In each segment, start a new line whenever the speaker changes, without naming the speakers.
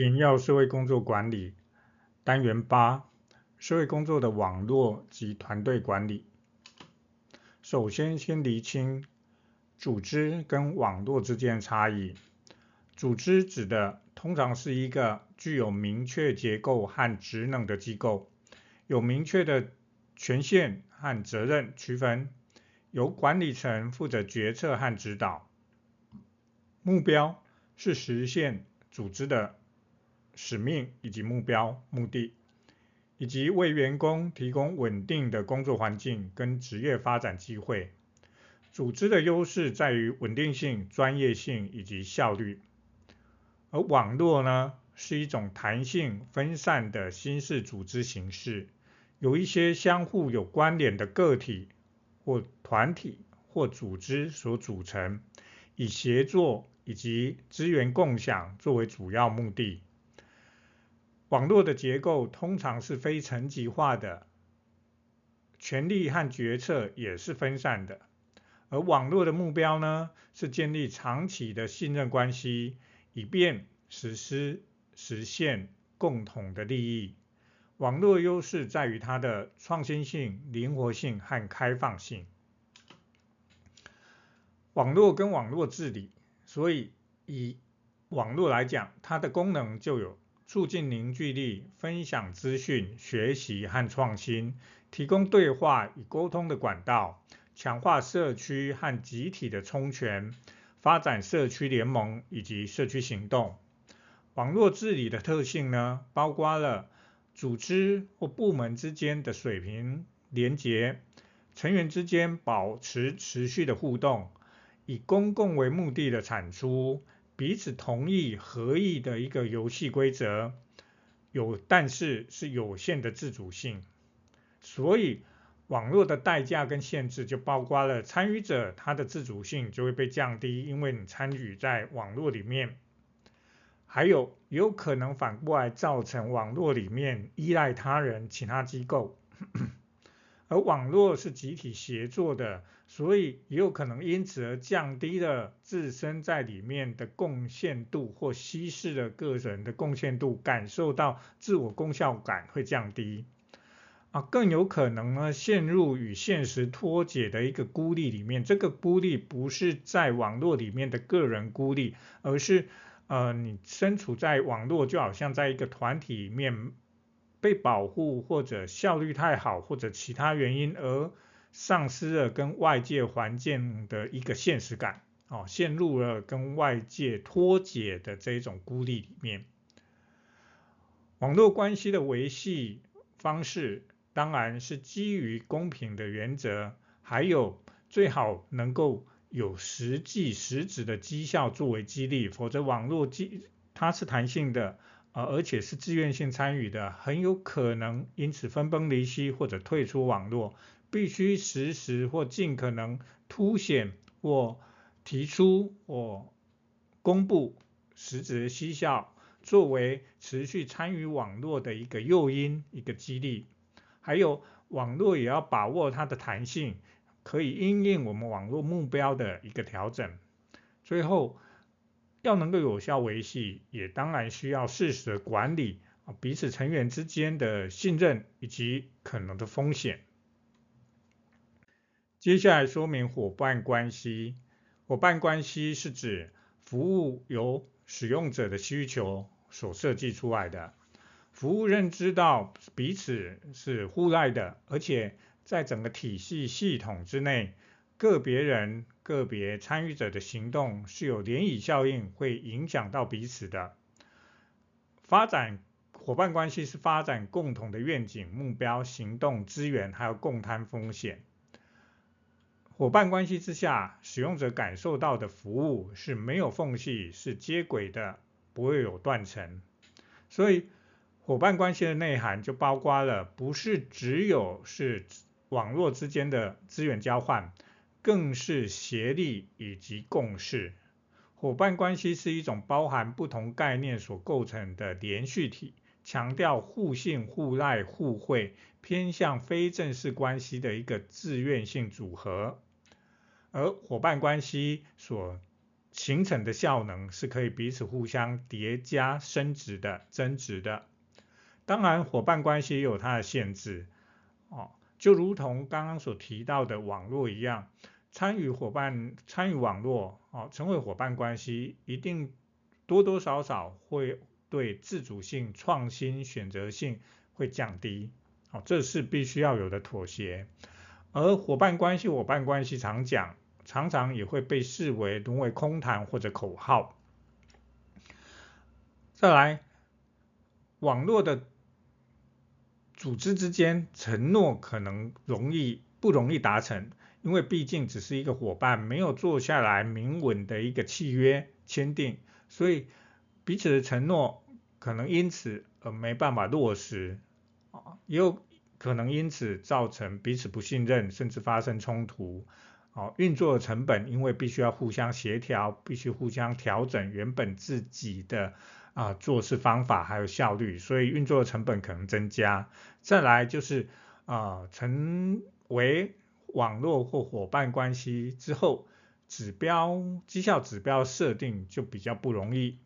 简要社会工作管理单元八：社会工作的网络及团队管理。首先，先厘清组织跟网络之间的差异。组织指的通常是一个具有明确结构和职能的机构，有明确的权限和责任区分，由管理层负责决策和指导。目标是实现组织的使命以及目标目的，以及为员工提供稳定的工作环境跟职业发展机会。组织的优势在于稳定性、专业性以及效率。而网络呢，是一种弹性分散的新式组织形式，由一些相互有关联的个体或团体或组织所组成，以协作以及资源共享作为主要目的。网络的结构通常是非层级化的，权力和决策也是分散的。而网络的目标呢，是建立长期的信任关系。以便实施实现共同的利益。网络优势在于它的创新性、灵活性和开放性。网络跟网络治理，所以以网络来讲，它的功能就有促进凝聚力、分享资讯、学习和创新，提供对话与沟通的管道，强化社区和集体的充权。发展社区联盟以及社区行动。网络治理的特性呢，包括了组织或部门之间的水平连结，成员之间保持持续的互动，以公共为目的的产出，彼此同意合意的一个游戏规则，有但是是有限的自主性，所以。网络的代价跟限制就包括了参与者他的自主性就会被降低，因为你参与在网络里面，还有有可能反过来造成网络里面依赖他人、其他机构，而网络是集体协作的，所以也有可能因此而降低了自身在里面的贡献度或稀释了个人的贡献度，感受到自我功效感会降低。啊，更有可能呢，陷入与现实脱节的一个孤立里面。这个孤立不是在网络里面的个人孤立，而是呃，你身处在网络，就好像在一个团体里面被保护，或者效率太好，或者其他原因而丧失了跟外界环境的一个现实感，哦，陷入了跟外界脱节的这种孤立里面。网络关系的维系方式。当然是基于公平的原则，还有最好能够有实际实质的绩效作为激励，否则网络它是弹性的，呃，而且是自愿性参与的，很有可能因此分崩离析或者退出网络。必须实时或尽可能凸显或提出或公布实质的绩效，作为持续参与网络的一个诱因，一个激励。还有网络也要把握它的弹性，可以因应我们网络目标的一个调整。最后，要能够有效维系，也当然需要适时的管理彼此成员之间的信任以及可能的风险。接下来说明伙伴关系。伙伴关系是指服务由使用者的需求所设计出来的。服务认知到彼此是互赖的，而且在整个体系系统之内，个别人、个别参与者的行动是有涟漪效应，会影响到彼此的。发展伙伴关系是发展共同的愿景、目标、行动、资源，还有共摊风险。伙伴关系之下，使用者感受到的服务是没有缝隙，是接轨的，不会有断层。所以。伙伴关系的内涵就包括了，不是只有是网络之间的资源交换，更是协力以及共事。伙伴关系是一种包含不同概念所构成的连续体，强调互信、互赖、互惠，偏向非正式关系的一个自愿性组合。而伙伴关系所形成的效能是可以彼此互相叠加升值的、增值的。当然，伙伴关系也有它的限制哦，就如同刚刚所提到的网络一样，参与伙伴、参与网络哦，成为伙伴关系，一定多多少少会对自主性、创新、选择性会降低哦，这是必须要有的妥协。而伙伴关系、伙伴关系常讲。常常也会被视为沦为空谈或者口号。再来，网络的组织之间承诺可能容易不容易达成，因为毕竟只是一个伙伴，没有坐下来明文的一个契约签订，所以彼此的承诺可能因此而没办法落实，啊，也有可能因此造成彼此不信任，甚至发生冲突。哦，运作的成本，因为必须要互相协调，必须互相调整原本自己的啊、做事方法还有效率，所以运作的成本可能增加。再来就是啊、成为网络或伙伴关系之后，指标绩效指标设定就比较不容易。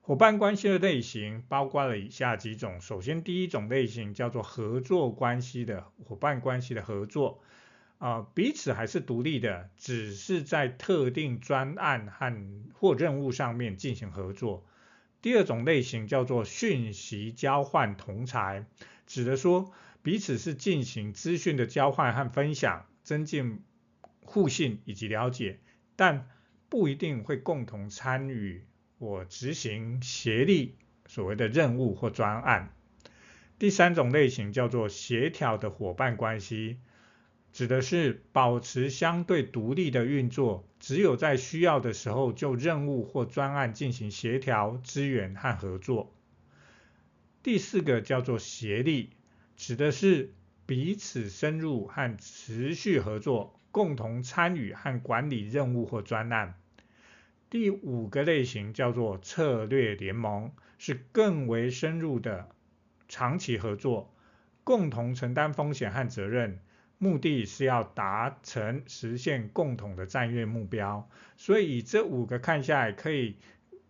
伙伴关系的类型包括了以下几种，首先第一种类型叫做合作关系的伙伴关系的合作。啊，彼此还是独立的，只是在特定专案和或任务上面进行合作。第二种类型叫做讯息交换同侪，指的说彼此是进行资讯的交换和分享，增进互信以及了解，但不一定会共同参与或执行协力所谓的任务或专案。第三种类型叫做协调的伙伴关系。指的是保持相对独立的运作，只有在需要的时候就任务或专案进行协调、支援和合作。第四个叫做协力，指的是彼此深入和持续合作，共同参与和管理任务或专案。第五个类型叫做策略联盟，是更为深入的长期合作，共同承担风险和责任。目的是要达成实现共同的战略目标，所以以这五个看下来，可以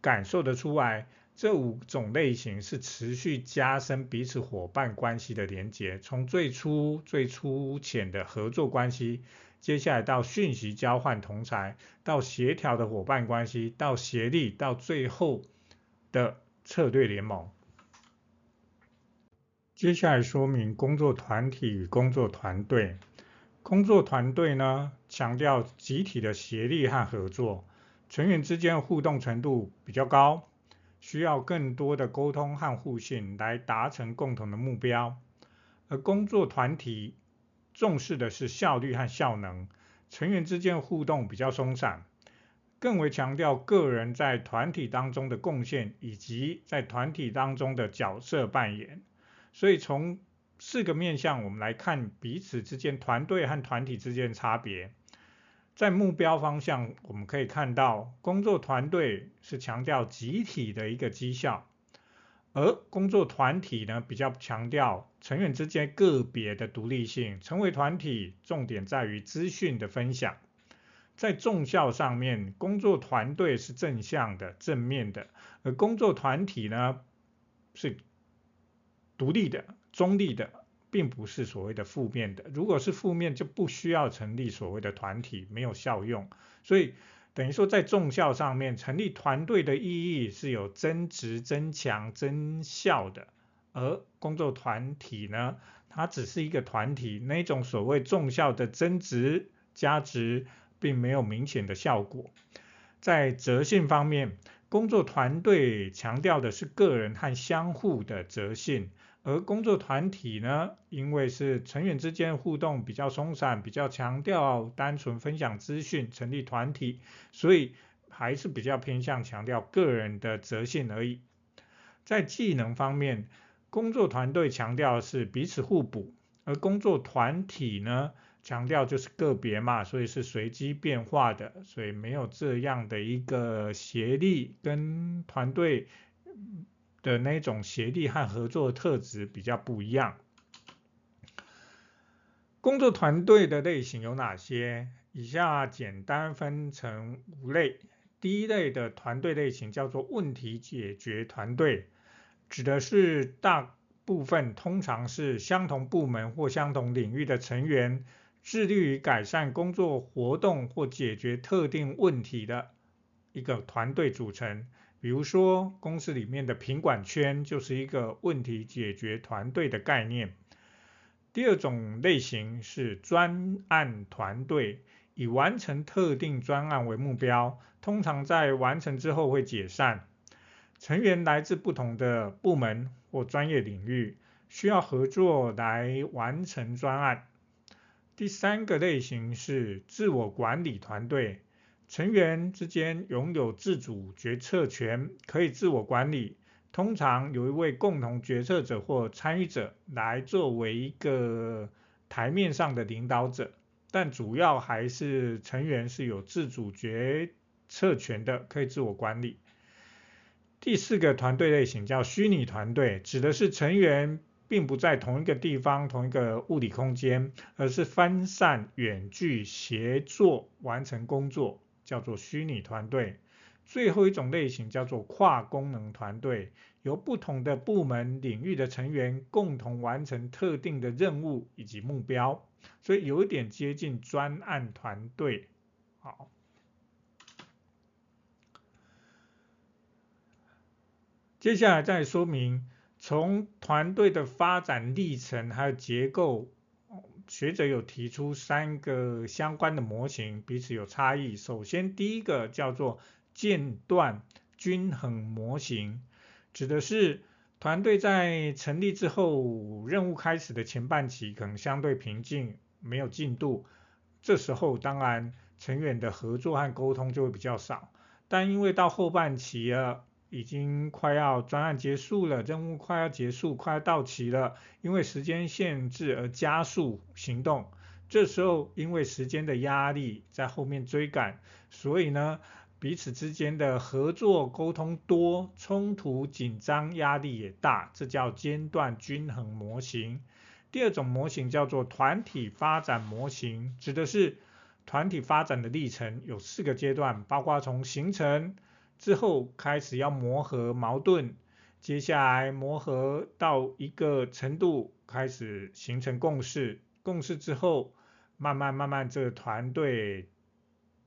感受得出来，这五种类型是持续加深彼此伙伴关系的连结。从最初最粗浅的合作关系，接下来到讯息交换同侪，到协调的伙伴关系，到协力，到最后的策略联盟。接下来说明工作团体与工作团队。工作团队呢，强调集体的协力和合作，成员之间的互动程度比较高，需要更多的沟通和互信来达成共同的目标。而工作团体重视的是效率和效能，成员之间的互动比较松散，更为强调个人在团体当中的贡献以及在团体当中的角色扮演。所以从四个面向，我们来看彼此之间团队和团体之间的差别。在目标方向，我们可以看到工作团队是强调集体的一个绩效，而工作团体呢，比较强调成员之间个别的独立性。成为团体，重点在于资讯的分享。在重效上面，工作团队是正向的、正面的，而工作团体呢是。独立的、中立的，并不是所谓的负面的。如果是负面，就不需要成立所谓的团体，没有效用。所以等于说，在众效上面，成立团队的意义是有增值、增强、增效的。而工作团体呢，它只是一个团体，那种所谓众效的增值、加值，并没有明显的效果。在责性方面，工作团队强调的是个人和相互的责信。而工作团体呢，因为是成员之间互动比较松散，比较强调单纯分享资讯，成立团体，所以还是比较偏向强调个人的责信而已。在技能方面，工作团队强调的是彼此互补，而工作团体呢，强调就是个别嘛，所以是随机变化的，所以没有这样的一个协力跟团队。的那种协力和合作的特质比较不一样。工作团队的类型有哪些？以下简单分成五类。第一类的团队类型叫做问题解决团队，指的是大部分通常是相同部门或相同领域的成员，致力于改善工作活动或解决特定问题的一个团队组成。比如说，公司里面的品管圈就是一个问题解决团队的概念。第二种类型是专案团队，以完成特定专案为目标，通常在完成之后会解散。成员来自不同的部门或专业领域，需要合作来完成专案。第三个类型是自我管理团队。成员之间拥有自主决策权，可以自我管理。通常有一位共同决策者或参与者来作为一个台面上的领导者，但主要还是成员是有自主决策权的，可以自我管理。第四个团队类型叫虚拟团队，指的是成员并不在同一个地方、同一个物理空间，而是分散远距协作完成工作。叫做虚拟团队，最后一种类型叫做跨功能团队，由不同的部门领域的成员共同完成特定的任务以及目标，所以有一点接近专案团队。好，接下来再说明从团队的发展历程还有结构。学者有提出三个相关的模型，彼此有差异。首先，第一个叫做间断均衡模型，指的是团队在成立之后，任务开始的前半期可能相对平静，没有进度。这时候，当然成员的合作和沟通就会比较少。但因为到后半期了，已经快要专案结束了，任务快要结束，快要到期了。因为时间限制而加速行动，这时候因为时间的压力在后面追赶，所以呢，彼此之间的合作沟通多，冲突紧张，压力也大，这叫间断均衡模型。第二种模型叫做团体发展模型，指的是团体发展的历程有四个阶段，包括从形成。之后开始要磨合矛盾，接下来磨合到一个程度，开始形成共识。共识之后，慢慢慢慢，这个团队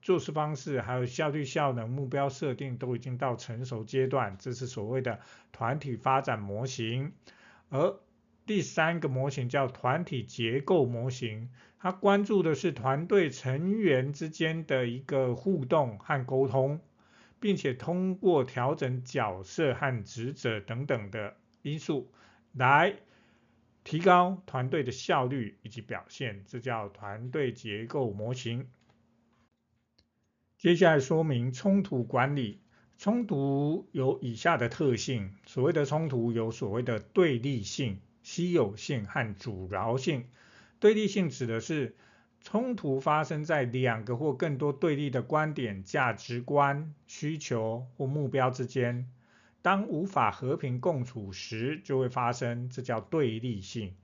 做事方式还有效率、效能、目标设定都已经到成熟阶段，这是所谓的团体发展模型。而第三个模型叫团体结构模型，它关注的是团队成员之间的一个互动和沟通。并且通过调整角色和职责等等的因素，来提高团队的效率以及表现，这叫团队结构模型。接下来说明冲突管理，冲突有以下的特性，所谓的冲突有所谓的对立性、稀有性和阻挠性。对立性指的是冲突发生在两个或更多对立的观点、价值观、需求或目标之间，当无法和平共处时，就会发生，这叫对立性。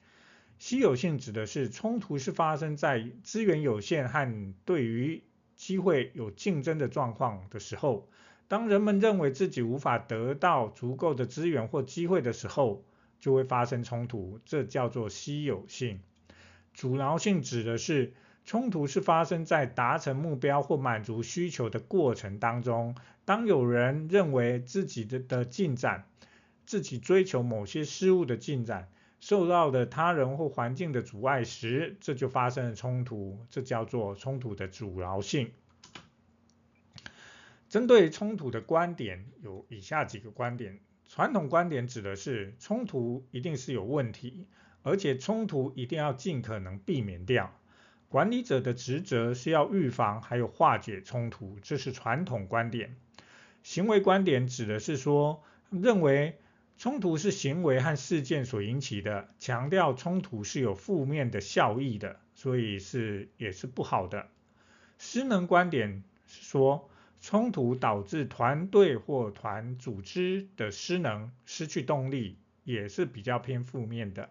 稀有性指的是冲突是发生在资源有限和对于机会有竞争的状况的时候，当人们认为自己无法得到足够的资源或机会的时候，就会发生冲突，这叫做稀有性。阻挠性指的是。冲突是发生在达成目标或满足需求的过程当中。当有人认为自己的的进展，自己追求某些事物的进展，受到了他人或环境的阻碍时，这就发生了冲突。这叫做冲突的阻挠性。针对冲突的观点有以下几个观点：传统观点指的是冲突一定是有问题，而且冲突一定要尽可能避免掉。管理者的职责是要预防还有化解冲突，这是传统观点。行为观点指的是说，认为冲突是行为和事件所引起的，强调冲突是有负面的效益的，所以是也是不好的。失能观点是说，冲突导致团队或团组织的失能，失去动力，也是比较偏负面的。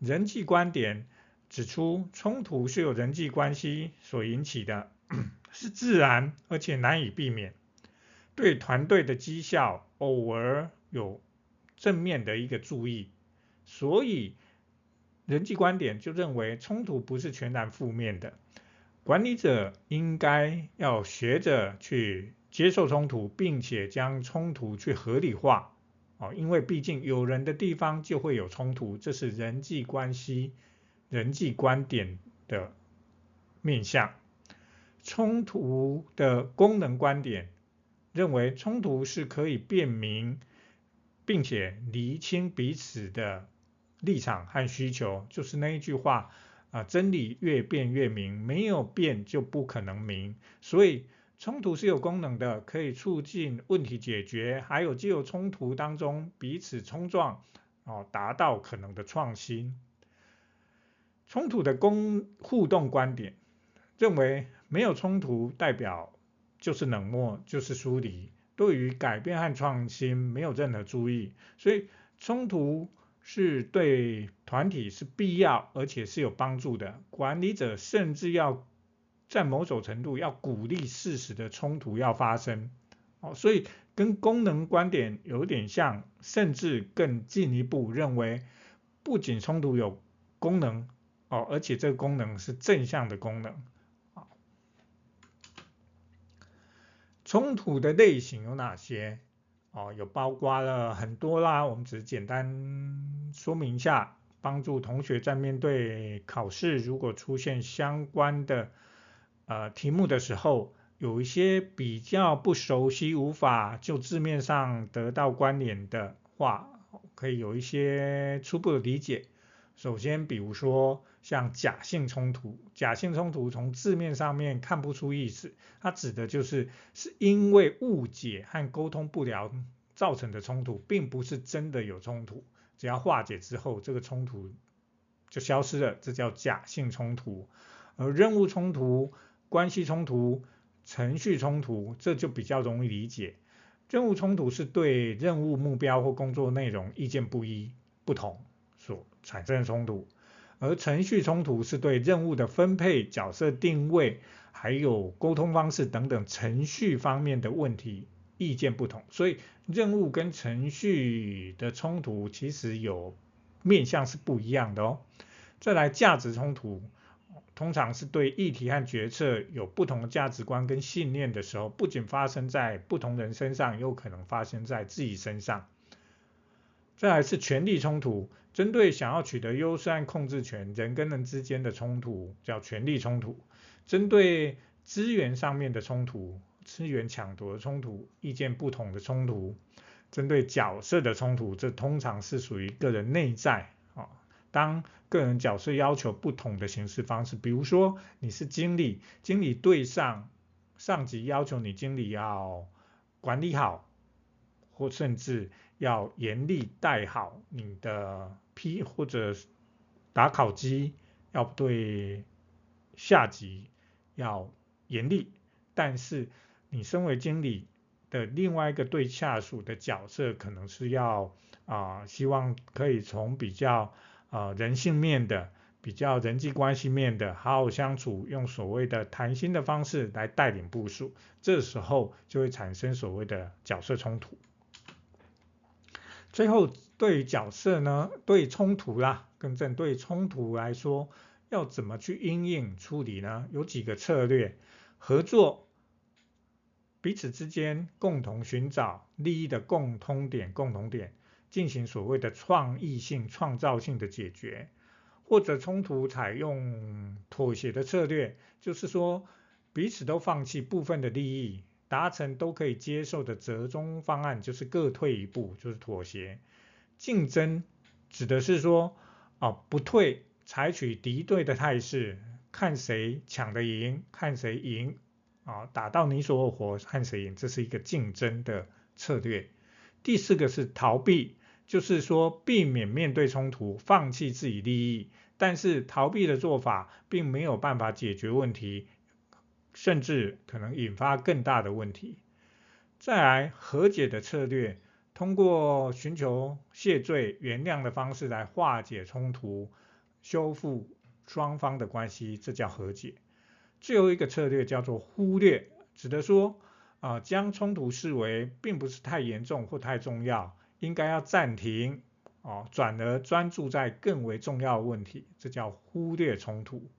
人际观点。指出，冲突是由人际关系所引起的，是自然而且难以避免，对团队的绩效偶尔有正面的一个注意，所以人际观点就认为冲突不是全然负面的，管理者应该要学着去接受冲突，并且将冲突去合理化。哦，因为毕竟有人的地方就会有冲突，这是人际关系、人际观点的面向。冲突的功能观点认为，冲突是可以辨明并且厘清彼此的立场和需求，就是那一句话啊，真理越辩越明，没有辩就不可能明，所以。冲突是有功能的，可以促进问题解决，还有既有冲突当中彼此冲撞，哦，达到可能的创新。冲突的公互动观点认为，没有冲突代表就是冷漠，就是疏离，对于改变和创新没有任何注意，所以冲突是对团体是必要而且是有帮助的。管理者甚至要。在某种程度要鼓励适时的冲突要发生，哦，所以跟功能观点有点像，甚至更进一步认为，不仅冲突有功能，哦，而且这个功能是正向的功能，啊，冲突的类型有哪些？哦，有包括了很多啦，我们只是简单说明一下，帮助同学在面对考试如果出现相关的。呃，题目的时候有一些比较不熟悉，无法就字面上得到关联的话，可以有一些初步的理解。首先，比如说像假性冲突，假性冲突从字面上面看不出意思，它指的就是是因为误解和沟通不良造成的冲突，并不是真的有冲突。只要化解之后，这个冲突就消失了，这叫假性冲突。而任务冲突。关系冲突、程序冲突，这就比较容易理解。任务冲突是对任务目标或工作内容意见不一、不同所产生的冲突，而程序冲突是对任务的分配、角色定位，还有沟通方式等等程序方面的问题意见不同。所以任务跟程序的冲突其实有面向是不一样的哦。再来价值冲突。通常是对议题和决策有不同的价值观跟信念的时候，不仅发生在不同人身上，有可能发生在自己身上。再来是权力冲突，针对想要取得优势和控制权，人跟人之间的冲突叫权力冲突；针对资源上面的冲突，资源抢夺的冲突，意见不同的冲突；针对角色的冲突，这通常是属于个人内在啊。当个人角色要求不同的行事方式，比如说你是经理，经理对上上级要求你经理要管理好，或甚至要严厉带好你的批或者打考绩，要对下级要严厉，但是你身为经理的另外一个对下属的角色，可能是要啊、希望可以从比较。啊、人性面的比较人际关系面的好好相处，用所谓的谈心的方式来带领部属，这时候就会产生所谓的角色冲突。最后，对角色呢，对冲突啦，更正对冲突来说，要怎么去因应处理呢？有几个策略：合作，彼此之间共同寻找利益的共通点、共同点。进行所谓的创意性、创造性的解决，或者冲突采用妥协的策略，就是说彼此都放弃部分的利益，达成都可以接受的折中方案，就是各退一步，就是妥协。竞争指的是说，哦，不退，采取敌对的态势，看谁抢得赢，看谁赢，啊，打到你死我活，看谁赢，这是一个竞争的策略。第四个是逃避，就是说避免面对冲突，放弃自己利益，但是逃避的做法并没有办法解决问题，甚至可能引发更大的问题。再来和解的策略，通过寻求谢罪、原谅的方式来化解冲突，修复双方的关系，这叫和解。最后一个策略叫做忽略，指的说啊、将冲突视为并不是太严重或太重要，应该要暂停哦，转而专注在更为重要的问题，这叫忽略冲突。